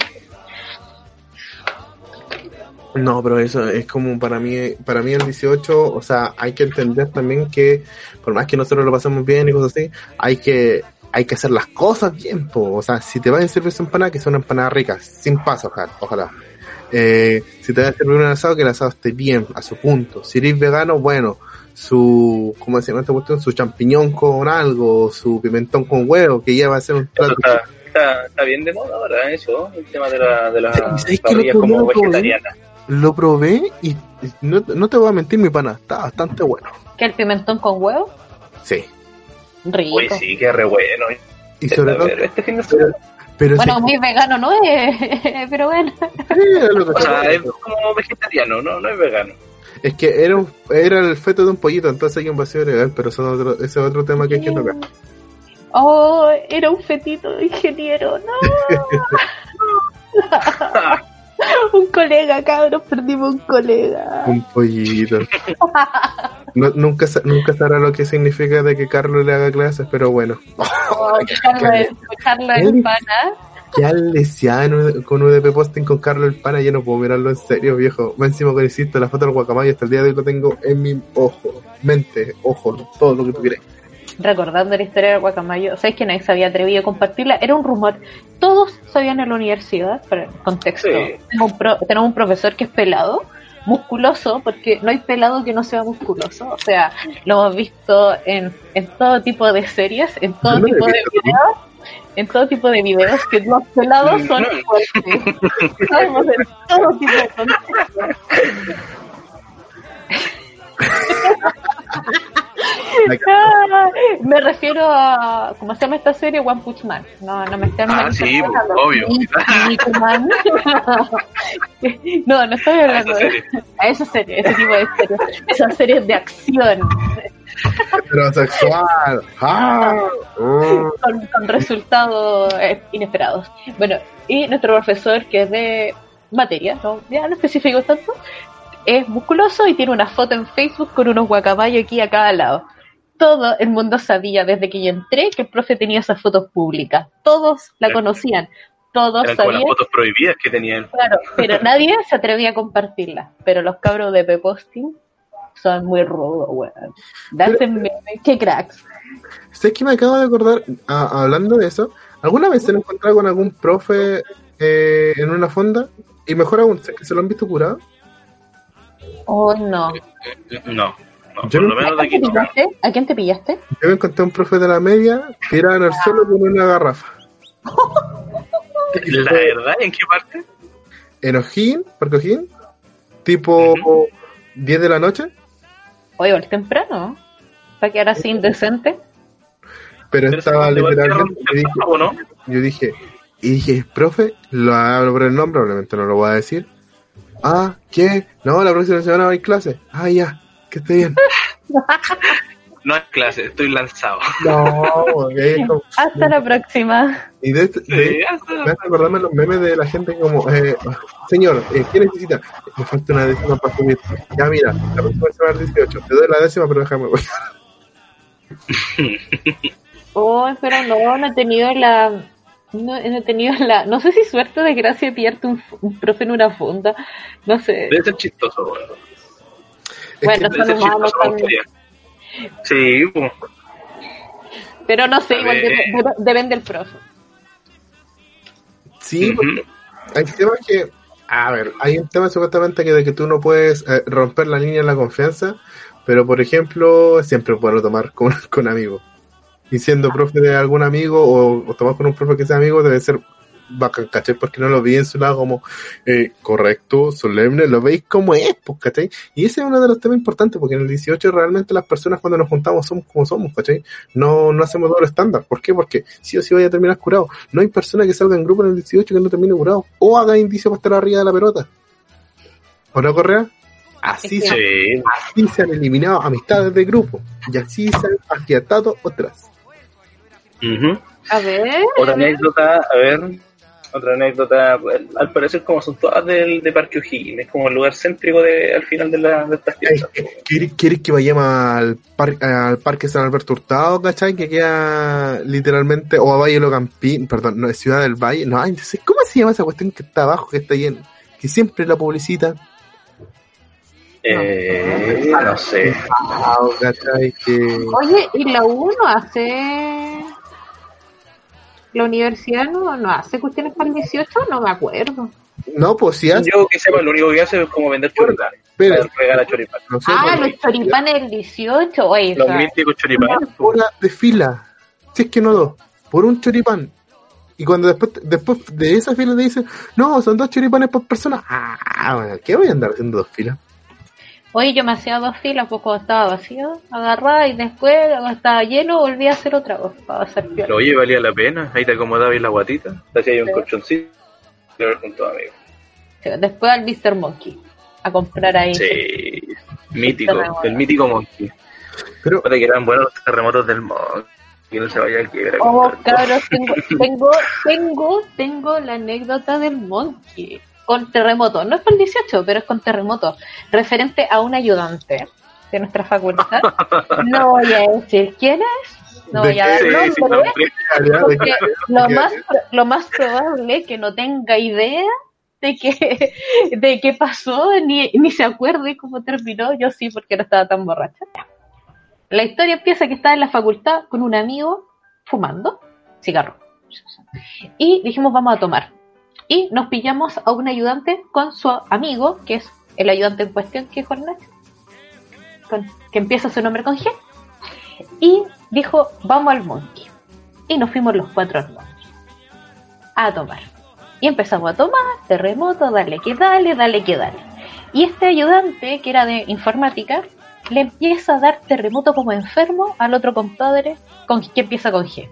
No, pero eso es como para mí, para mí el 18, o sea, hay que entender también que por más que nosotros lo pasemos bien y cosas así, hay que hay que hacer las cosas bien, po. o sea, si te vas a servir esa empanada, que sea una empanada rica, sin paso, ojalá. ojalá. Eh, si te vas a servir un asado, que el asado esté bien, a su punto. Si eres vegano, bueno, su, ¿cómo se llama esta cuestión? Su champiñón con algo, su pimentón con huevo, que ya va a ser un plato. está, está, está bien de moda ahora, eso. El tema de la, de la ¿Sabes que lo parrilla como comemos todo bien? vegetariana. Lo probé y no, no te voy a mentir, mi pana, está bastante bueno. Que el pimentón con huevo, Sí. rico. Uy, sí, qué re bueno. Y sobre todo, Pero este fin de semana. pero Bueno, sí, muy vegano no es, *laughs* pero bueno. sí, lo que O sea, sea. es como vegetariano, no, no es vegano. es que era, un, era el feto de un pollito, entonces hay un vacío legal, pero son otro, ese es otro tema que hay que tocar. Oh, era un fetito de ingeniero, no. *laughs* *laughs* un colega, cabros, perdimos un colega. Un pollito. No- nunca, nunca sabrá lo que significa de que Carlos le haga clases, pero bueno. Oh, Carlos, Carlos el pana. Qué alesiano con UDP Posting con Carlos el Pana, yo no puedo mirarlo en serio, viejo. Más encima que insisto, la foto del guacamayo hasta el día de hoy lo tengo en mi ojo, mente, ojo, todo lo que tú quieras. Recordando la historia del guacamayo, ¿sabes que nadie se había atrevido a compartirla? Era un rumor. Todos sabían en la universidad, para el contexto. Sí. Tenemos, un pro- tenemos un profesor que es pelado, musculoso, porque no hay pelado que no sea musculoso. O sea, lo hemos visto en, en todo tipo de series, en todo tipo de videos en todo tipo de videos que los pelados son fuertes. Sabemos en todo tipo de contextos. *laughs* Ah, *laughs* me refiero a cómo se llama esta serie One Punch Man. No no me estoy ah sí pues, obvio. *laughs* No no estoy hablando a esa, serie. a *laughs* esa serie ese tipo de series. Esas series de acción. Heterosexual. Ah, con, con, resultados eh, inesperados. Bueno y nuestro profesor que es de materia no ya no especifico tanto es musculoso y tiene una foto en Facebook con unos guacamayos aquí a cada lado. Todo el mundo sabía desde que yo entré que el profe tenía esas fotos públicas. Todos la conocían. Todos Eran sabían. las fotos prohibidas que tenía él. Claro, pero *laughs* nadie se atrevía a compartirlas. Pero los cabros de Peposting son muy rudos, weón. Dácenme, qué cracks. ¿Sabes que me acabo de acordar, hablando de eso? ¿Alguna vez se lo encontrado con algún profe eh, en una fonda? Y mejor aún, ¿que se lo han visto curado? Oh, no. No. No por lo menos de aquí ¿A quién te pillaste? Yo me encontré un profe de la media tirado en el suelo con una garrafa. *laughs* ¿La verdad? ¿En qué parte? En Ojín, Parque Ojín, tipo 10 de la noche. Oye, es temprano, para quedar así indecente. Pero, estaba literalmente. Yo dije, y dije, profe, lo hablo por el nombre, obviamente no lo voy a decir Ah, ¿qué? No, la próxima semana va a clase. Ah, ya, que esté bien. no hay clase, estoy lanzado. No, okay, *laughs* Hasta la próxima. Y de, este, de me hace acordarme los memes de la gente como, eh, señor, eh, ¿qué necesita? Me falta una décima para subir. Ya, mira, la próxima semana es 18. Te doy la décima, pero déjame *laughs* oh, pero no, no he tenido la no, he tenido la, no sé si suerte o desgracia de pillarte un, un, profe en una funda, no sé. Debe ser chistoso, bueno. Bueno, son humanos también. Sí, pues. Pero no sé, igual depende, depende del profe. Sí, hay temas que, a ver, hay un tema supuestamente que de que tú no puedes eh, romper la línea de la confianza, pero por ejemplo, siempre puedo tomar con, *laughs* con amigos y siendo profe de algún amigo o, o tomar con un profe que sea amigo debe ser bacán, ¿cachai? Porque no lo vi en su lado como eh, correcto, solemne, lo veis como es, pues, ¿cachai? Y ese es uno de los temas importantes, porque en el 18 realmente las personas cuando nos juntamos somos como somos, ¿cachai? No, no hacemos doble estándar. ¿Por qué? Porque sí o sí vaya a terminar curado. No hay persona que salga en grupo en el 18 que no termine curado. O haga indicio para estar arriba de la pelota. ¿O no, Correa? Así, se, así se han eliminado amistades de grupo. Y así se han aquiatado otras. A ver. Otra anécdota, a ver. Otra anécdota, al parecer como son todas del, de Parque O'Higgins, es como el lugar céntrico de, al final de, la, de estas fiestas. ¿Quieres, que vayamos al, par, al Parque San Alberto Hurtado, cachai? Que queda literalmente, o a Valle Locampín, perdón, no, es Ciudad del Valle, no, entonces, ¿cómo se llama esa cuestión que está abajo, que está lleno, que siempre la publicita? Eh, no, sé. Oye, ¿y la 1 hace la universidad no, no hace cuestiones para el 18, no me acuerdo. No, pues sí hace. Yo que sepa, lo único que hace es como vender choripanes. Pero, ah, los choripanes del 18, oye. Los míticos choripanes. Una de fila, si es que no dos, por un choripán. Y cuando después, después de esa fila te dicen, no, son dos choripanes por persona. Ah, bueno, ¿qué voy a andar haciendo dos filas? Oye, yo me hacía dos filas pues cuando estaba vacío, agarraba y después cuando estaba lleno volví a hacer otra voz para hacer piola. Oye, valía la pena, ahí te acomodaba y la guatita, te hacía ahí un colchoncito con tu amigo. después al Mr. Monkey, a comprar ahí. Sí, mítico, el mítico Monkey. Pero que eran buenos los terremotos del Monkey. Que no se vaya a quiebra. Oh, cabros, tengo, tengo, tengo, tengo la anécdota del Monkey con terremoto. No es con el 18, pero es con terremoto. Referente a un ayudante de nuestra facultad. *laughs* No voy a decir quién es. No voy a dar nombre. Porque lo más, lo más probable es que no tenga idea de qué, *laughs* de qué pasó, ni, ni se acuerde cómo terminó. Yo sí, porque no estaba tan borracha. La historia empieza que estaba en la facultad con un amigo fumando cigarro. Y dijimos, vamos a tomar y nos pillamos a un ayudante con su amigo, que es el ayudante en cuestión, que es que empieza su nombre con G, y dijo, vamos al monkey. Y nos fuimos los cuatro al a tomar. Y empezamos a tomar, terremoto, dale que dale, dale que dale. Y este ayudante, que era de informática, le empieza a dar terremoto como enfermo al otro compadre con, que empieza con G.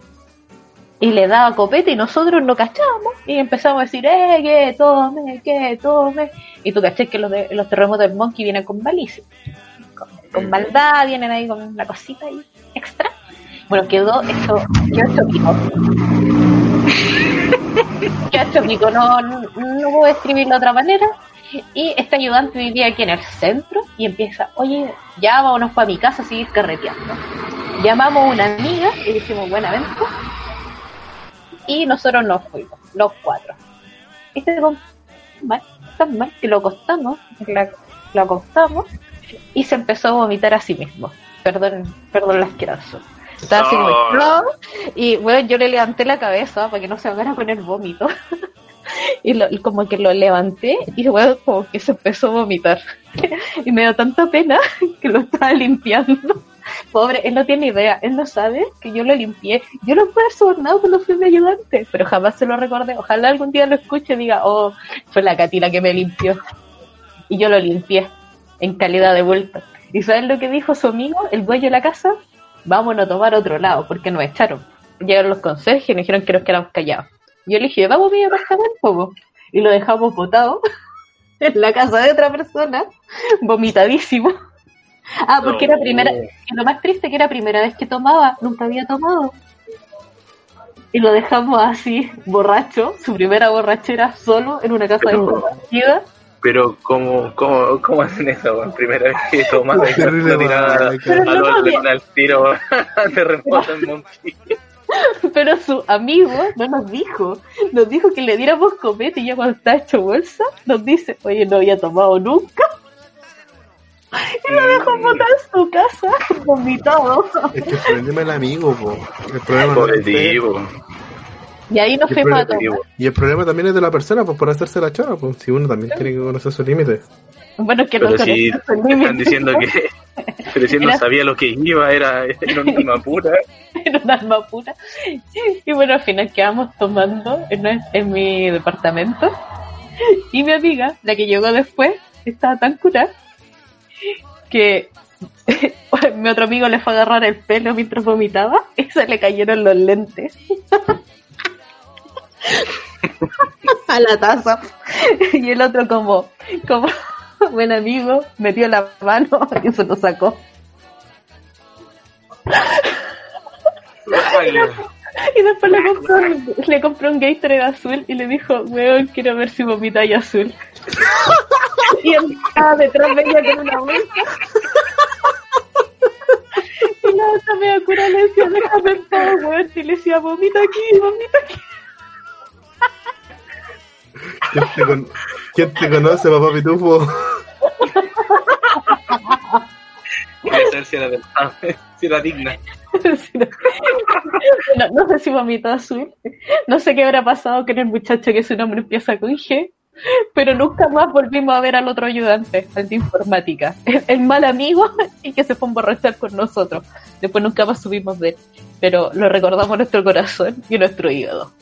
Y le daba copete y nosotros no cachamos y empezamos a decir, eh, que tome, que tome. Y tú caché que los, de, los terremotos del Monkey vienen con malicia, con, maldad, vienen ahí con una cosita ahí extra. Bueno, quedó esto, quedó esto *laughs* quedó esto no, no, no puedo escribirlo de otra manera. Y este ayudante vivía aquí en el centro y empieza, oye, ya vámonos para mi casa a seguir carreteando. Llamamos a una amiga y dijimos, buena venta. Y nosotros nos fuimos, los cuatro. Este mal, tan mal que lo acostamos, lo acostamos y se empezó a vomitar a sí mismo. Perdón, perdón la asqueroso. Estaba así como, y bueno, yo le levanté la cabeza para que no se ahogara con el vómito. *laughs* y, como que lo levanté y bueno, como que se empezó a vomitar. *laughs* y me dio tanta pena *laughs* que lo estaba limpiando. Pobre, él no tiene idea, él no sabe que yo lo limpié. Yo lo haber sobornado cuando fui mi ayudante, pero jamás se lo recordé. Ojalá algún día lo escuche y diga, oh, fue la catila que me limpió. Y yo lo limpié en calidad de vuelta. ¿Y sabes lo que dijo su amigo, el dueño de la casa? Vámonos a tomar otro lado, porque nos echaron. Llegaron los conserjes y nos dijeron que nos quedamos callados. Yo le dije, vamos a mi apartamento, y lo dejamos botado *laughs* en la casa de otra persona, vomitadísimo. Ah, porque era primera, lo más triste que era primera vez que tomaba, nunca había tomado. Y lo dejamos así, borracho, su primera borrachera solo en una casa de de Pero, ¿cómo, cómo, cómo hacen eso? Primera vez que tomas, y no, al tiro, *laughs* te remoto en Monkey. *laughs* Pero su amigo no nos dijo, nos dijo que le diéramos copete y ya cuando está hecho bolsa, nos dice, oye, no había tomado nunca. Y lo dejó botar en su casa, vomitado. Es que el problema es el amigo, po. El problema no es y ahí nos fuimos a. Y el problema también es de la persona, pues por hacerse la chora, pues si uno también tiene que conocer sus límites. Bueno, es que no si están diciendo que pero si no *laughs* sabía lo que iba, era, era una alma pura. *laughs* era una alma pura. Y bueno, al final quedamos tomando en, en mi departamento. Y mi amiga, la que llegó después, estaba tan curada que *laughs* mi otro amigo le fue a agarrar el pelo mientras vomitaba y se le cayeron los lentes. *laughs* a la taza. Y el otro como, como *laughs* buen amigo, metió la mano y se lo sacó. Y después le compró, le compró un Gatorade azul y le dijo, weón, quiero ver si vomita y azul. y él estaba detrás de ella con una bolsa. y la otra me cura le decía, déjame en paz, weón. Y le decía, vomita aquí, vomita aquí. ¿Quién te, con... ¿Quién te conoce, papá Pitufo? Si era, de... *laughs* si era digna. *laughs* no, no, sé si vomito azul. No sé qué habrá pasado con el muchacho que su nombre empieza con G. Pero nunca más volvimos a ver al otro ayudante, al de informática. El, mal amigo *laughs* y que se fue a emborrachar con nosotros. Después nunca más subimos de él. Pero lo recordamos en nuestro corazón y en nuestro hígado.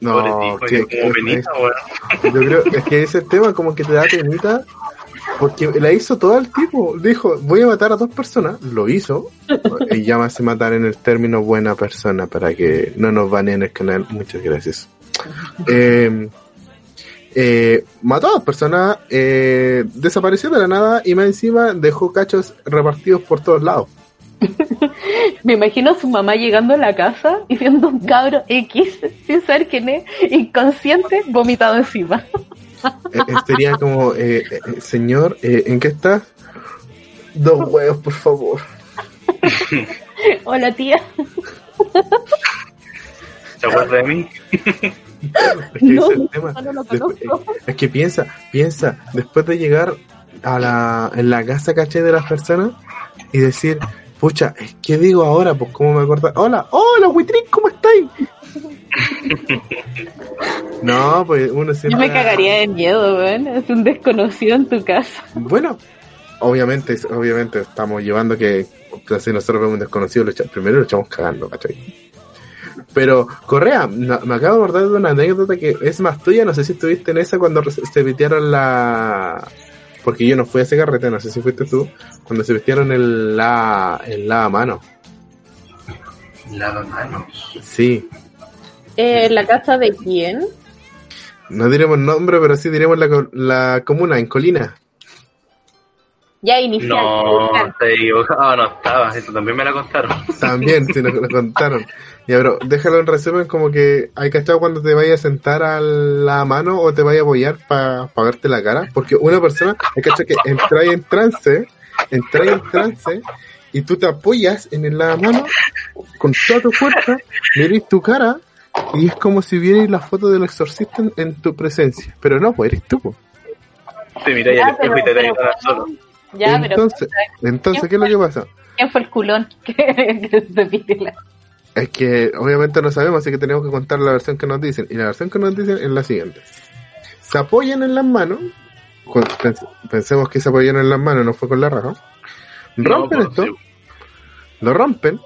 No, que, yo creo es que ese tema como que te da penita porque la hizo todo el tipo. Dijo, voy a matar a dos personas. Lo hizo. y llámase matar en el término buena persona para que no nos baneen el canal. Muchas gracias. Eh, eh, mató a dos personas, eh, desapareció de la nada y más encima dejó cachos repartidos por todos lados. *laughs* Me imagino a su mamá llegando a la casa y viendo un cabro X sin saber quién es, inconsciente, vomitado encima. Eh, eh, sería como, eh, señor, ¿en qué está? Dos huevos, por favor. *laughs* Hola, tía. ¿Se acuerda de mí? Es que, piensa, piensa, después de llegar a la, en la casa caché de las personas y decir, pucha, ¿qué digo ahora? Pues cómo me acuerdo. Hola, hola, Witrin, ¿cómo estáis? *laughs* No, pues uno Yo siempre. me cagaría de miedo, weón. Es un desconocido en tu casa. Bueno, obviamente, obviamente estamos llevando que si nosotros vemos un desconocido, lo primero lo echamos cagando, ¿cachai? Pero, Correa, no- me acabo de acordar de una anécdota que es más tuya, no sé si estuviste en esa cuando se vistieron la... Porque yo no fui a ese carrete, no sé si fuiste tú, cuando se vistieron el la, el la mano. Lava manos. Sí, Eh, ¿La casa de quién? no diremos nombre, pero sí diremos la, co- la comuna, en Colina. Ya inicial. No, te equivocado, no estaba. Eso también me la contaron. *laughs* También, si nos lo contaron. Ya, pero déjalo en resumen como que hay cachado cuando te vayas a sentar a la mano o te vaya a apoyar para verte la cara. Porque una persona, hay cachado que entra en trance, entra en trance y tú te apoyas en la mano con toda tu fuerza, miras tu cara y es como si vierais la foto del exorcista en, en tu presencia. Pero no, pues eres tú. pues. Te Ya, al espejo y te solo. Ya, pero entonces, entonces, ¿qué es lo que pasa? ¿quién fue el culón que, *laughs* que se pide la- Es que obviamente no sabemos, así que tenemos que contar la versión que nos dicen. Y la versión que nos dicen es la siguiente. Se apoyan en las manos. con- pens- Pensemos que se apoyan en las manos, no fue con la raja. Rompen No, esto, pues, lo rompen.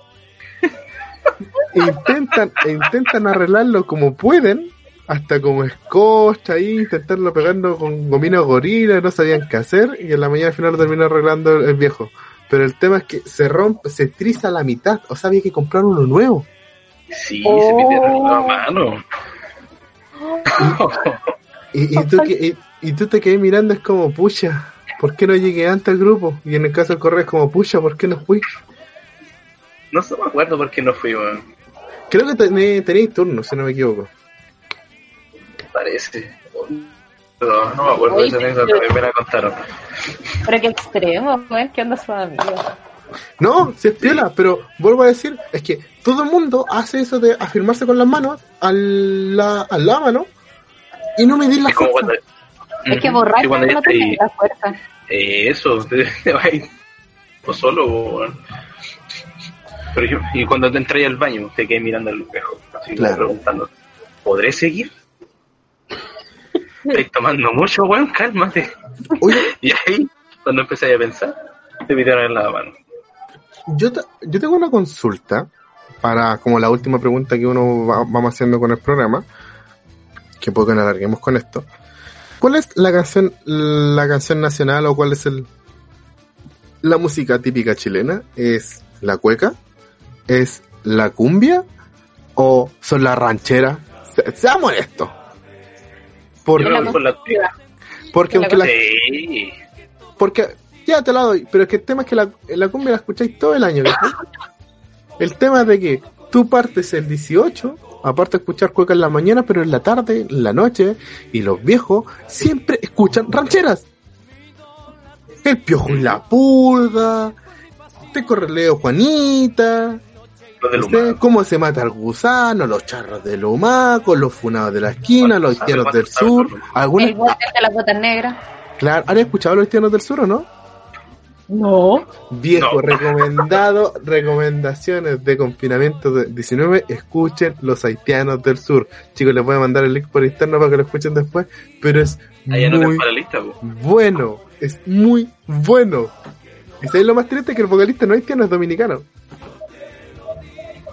Intentan, e intentan arreglarlo como pueden. Hasta como escocha ahí, intentarlo pegando con gomina gorila, no sabían qué hacer. Y en la mañana al final lo terminó arreglando el, viejo. Pero el tema es que se rompe, se triza la mitad. O sea, había que comprar uno nuevo. Sí, Oh. se metieron la mano. Y, y, tú, y, y tú te quedé mirando, es como, pucha, ¿por qué no llegué antes al grupo? Y en el caso del correo es como, pucha, ¿por qué no fui? No se me acuerdo por qué no fui, weón. Creo que tené- tenéis turno, si no me equivoco. Parece. No, no me acuerdo de esa también me la contaron. Pero qué extremo, weón. ¿Qué onda su amigo? No, si es piola, pero vuelvo a decir, es que todo el mundo hace eso de afirmarse con las manos al, la, al la mano y no medir la Es como fuerza. cuando. Es que borracho no estáis- la fuerza. eh, eso, *laughs* te, te vas a ir o solo, weón. Pero yo, y cuando te entras al baño, te quedas mirando al espejo, así Claro. preguntando, ¿podré seguir? Estáis tomando mucho, weón, cálmate. Oye, Y ahí, cuando empecé a pensar, te pidieron la mano. yo, te- yo tengo una consulta para como la última pregunta que uno va- vamos haciendo con el programa, que que nos alarguemos con esto. ¿Cuál es la canción, la canción nacional o cuál es el la música típica chilena? ¿Es la cueca? ¿Es la cumbia? ¿O son las rancheras? Se- Seamos honestos. La porque la aunque la, Sí. porque ya te la doy, pero es que el tema es que la, la cumbia la escucháis todo el año. *laughs* El tema es de que tú partes el 18, aparte de escuchar cueca en la mañana, pero en la tarde, en la noche, y los viejos siempre escuchan rancheras. El piojo y la pulga, te correleo Juanita, del humano. cómo se mata el gusano, los charros del humaco, los funados de la esquina, los ¿Sabe haitianos cuánto del sur. ¿Alguna, El de las botas negras. claro, ¿han escuchado los haitianos del sur o no? No. Viejo, No. *laughs* recomendado, recomendaciones de confinamiento de 19, escuchen los haitianos del sur. Chicos, les voy a mandar el link por interno para que lo escuchen después, pero es anoten muy para la lista, bueno, es muy bueno. ¿Y sabéis lo más triste? Que el vocalista no haitiano es dominicano.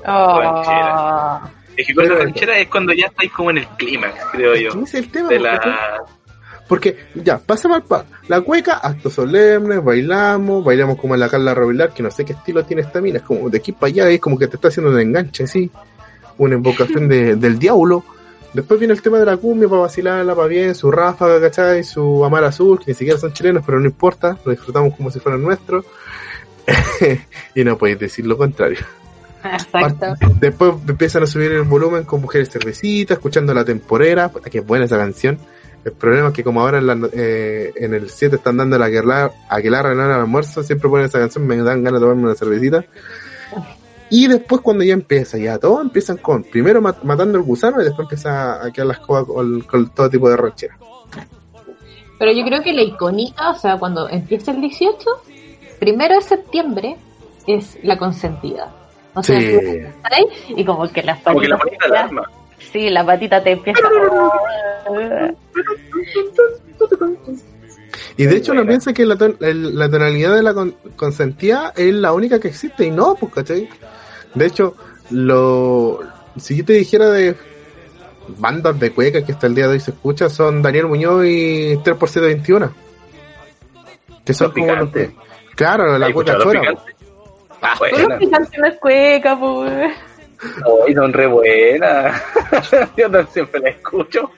Oh. Es que con la ranchera es cuando ya estáis como en el clímax, creo yo. Es el tema. De porque- la... Porque, ya, pasamos al pa. La cueca, actos solemnes, bailamos, bailamos como en la Carla Robilar, que no sé qué estilo tiene esta mina, es como de aquí para allá, es como que te está haciendo un enganche, así, una invocación de- *laughs* del diablo. Después viene el tema de la cumbia para vacilarla, para bien, su ráfaga, ¿cachai? Su amar azul, que ni siquiera son chilenos, pero no importa, lo disfrutamos como si fueran nuestros. *laughs* y no podéis decir lo contrario. Exacto. Después empiezan a subir el volumen con mujeres cervecitas, escuchando la temporera, puta, que buena esa canción. El problema es que como ahora en, la- eh, en el 7 están dando la Aguilar, en el almuerzo, siempre ponen esa canción, me dan ganas de tomarme una cervecita. Y después cuando ya empieza, ya todo empiezan con, primero mat- matando el gusano y después empieza a quedar las cosas con, con todo tipo de ranchera. Pero yo creo que la icónica, o sea, cuando empieza el 18, primero de septiembre es la consentida. O sea, Sí. tú estás ahí y como que las Como que la la alarma. Sí, la patita te empieza. Y de hecho, no piensa que la, la, tonalidad de la consentía es la única que existe, y no, pues, ¿cachai? De hecho, lo si yo te dijera de bandas de cueca que hasta el día de hoy se escucha, son Daniel Muñoz y 3 por 721 Que son como los que, Claro, la cueca chora. Ah, *laughs* buena. no es cueca, pues. Hoy son re buenas. *laughs* Yo siempre la escucho.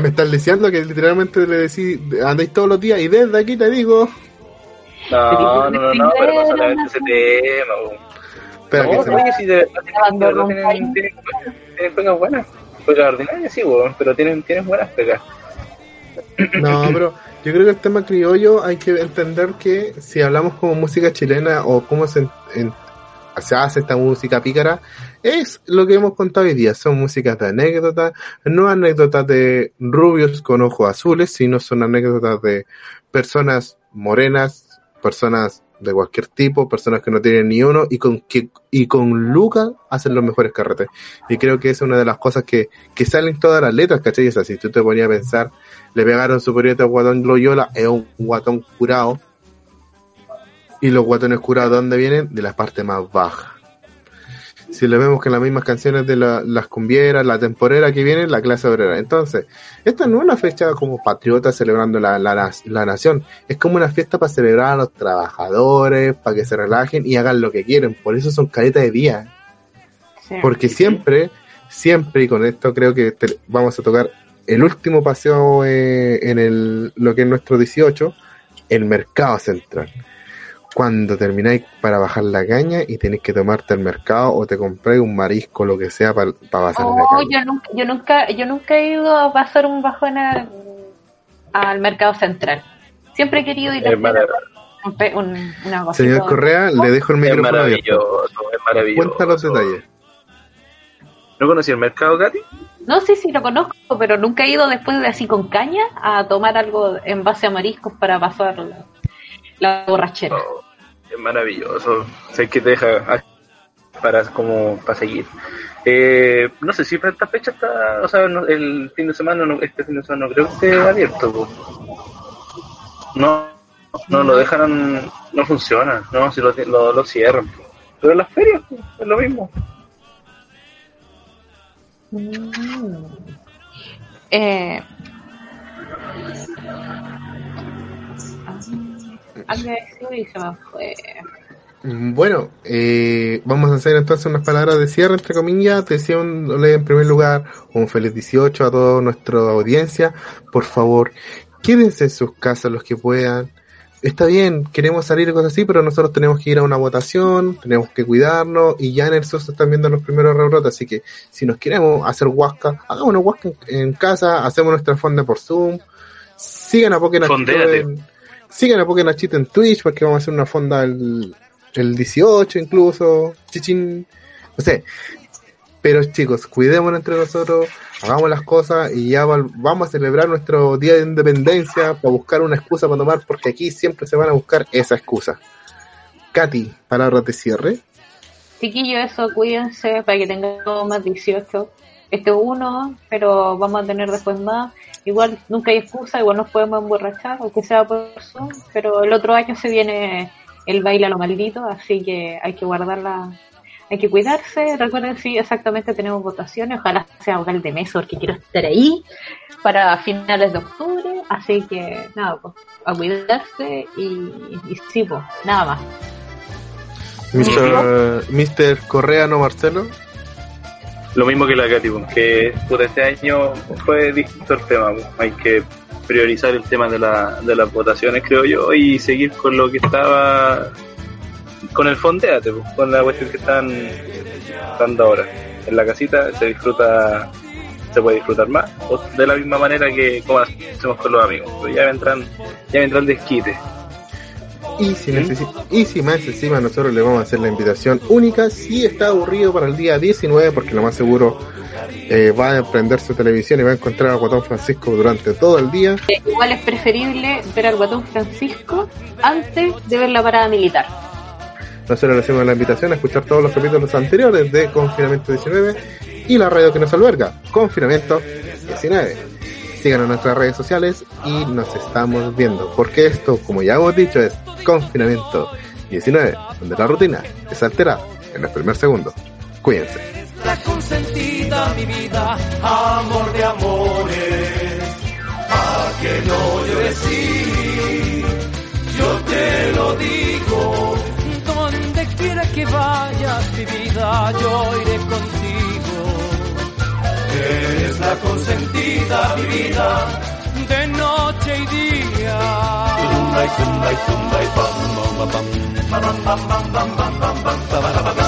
me están diciendo que literalmente le decís, andáis todos los días y desde aquí te digo. No, no, no, no, pero no solamente ese tema. Espera, no, que se oye, si de verdad tienen, pegas buenas. Pegas ordinarias, sí, bueno, pero tienen, tienen buenas pegas. No, *clears throat* pero yo creo que el tema criollo hay que entender que si hablamos como música chilena o cómo se, hace esta música pícara, es lo que hemos contado hoy día. Son músicas de anécdotas, no anécdotas de rubios con ojos azules, sino son anécdotas de personas morenas, personas de cualquier tipo, personas que no tienen ni uno y con que y con Lucas hacen los mejores carretes. Y creo que es una de las cosas que, que salen todas las letras, ¿cachai? O sea, si tú te ponías a pensar, le pegaron superior a Guatón Loyola, es un guatón curado, y los guatones curados, ¿de dónde vienen? De la parte más baja. Si le vemos que las mismas canciones de las cumbieras, la temporera que viene, la clase obrera. Entonces, esta no es una fecha como patriota celebrando la, la, la nación. Es como una fiesta para celebrar a los trabajadores, para que se relajen y hagan lo que quieren. Por eso son caretas de día. Porque siempre, siempre, y con esto creo que vamos a tocar el último paseo eh, en el, lo que es nuestro 18, el mercado central cuando termináis para bajar la caña y tenéis que tomarte al mercado o te compráis un marisco, lo que sea, para pasar la caña. Yo nunca, yo, nunca, yo nunca he ido a pasar un bajón al mercado central. Siempre he querido ir a un, una Señor Correa, le dejo el micrófono es maravilloso, Es maravilloso. Cuenta los detalles. ¿No conocí el mercado, Katy? No, sí, sí, lo conozco, pero nunca he ido después de así con caña a tomar algo en base a mariscos para pasar la, borrachera. Oh es maravilloso. Sé que te deja para como para seguir. Eh, no sé si para esta fecha está, o sea, el fin de semana, no, este fin de semana no creo que esté abierto. No, no lo dejan, no funciona, no, si lo, lo, cierran. Pero las ferias es lo mismo. Eh, Mm, bueno, eh, vamos a hacer entonces unas palabras de cierre, entre comillas. Te en primer lugar un feliz 18 a toda nuestra audiencia. Por favor, quédense en sus casas los que puedan. Está bien, queremos salir y cosas así, pero nosotros tenemos que ir a una votación, tenemos que cuidarnos y ya en el sur se están viendo los primeros rebrotes, así que si nos queremos hacer huasca, hagamos una huasca en, casa, hacemos nuestra fonda por Zoom, sigan a Pokémon Sigan a Pokénachito en Twitch porque vamos a hacer una fonda el, el 18 incluso. Chichín. No sé. Pero chicos, cuidémonos entre nosotros, hagamos las cosas y ya vamos a celebrar nuestro día de independencia para buscar una excusa para tomar porque aquí siempre se van a buscar esa excusa. Katy, palabras de cierre. Chiquillo, eso, cuídense para que tengamos más 18. Este uno, pero vamos a tener después más igual nunca hay excusa, igual nos podemos emborrachar, aunque sea por eso, pero el otro año se viene el baile a lo maldito, así que hay que guardarla, hay que cuidarse, recuerden si exactamente tenemos votaciones, ojalá sea vocal de mes porque quiero estar ahí para finales de octubre, así que nada, pues, a cuidarse y, y sí, pues, nada más. Mr. Mister Correa, no Marcelo lo mismo que la Katy, que por este año fue distinto el tema. Hay que priorizar el tema de, la, de las votaciones, creo yo, y seguir con lo que estaba, con el fondeate, con la cuestión que están dando ahora. En la casita se disfruta, se puede disfrutar más, de la misma manera que como hacemos con los amigos. Pero ya vendrán, ya vendrán desquite y si, y si más encima nosotros le vamos a hacer la invitación única, si está aburrido para el día 19, porque lo más seguro eh, va a prender su televisión y va a encontrar al Guatón Francisco durante todo el día. Igual es preferible ver al Guatón Francisco antes de ver la parada militar. Nosotros le hacemos la invitación a escuchar todos los capítulos anteriores de Confinamiento 19 y la radio que nos alberga, Confinamiento 19. Síganos nuestras redes sociales y nos estamos viendo, porque esto, como ya hemos dicho, es Confinamiento 19, donde la rutina es alterada en el primer segundo. Cuídense. La consentida, mi vida, amor de amores, a que no llores, sí, yo te lo digo. Que vayas, mi vida, yo iré contigo. Eres la consentida, mi vida, de noche y día. Tumba y tumba y tumba y pam, pam, pam, pam, pam, pam, pam, pam, pam, pam, pam, pam, pam, pam.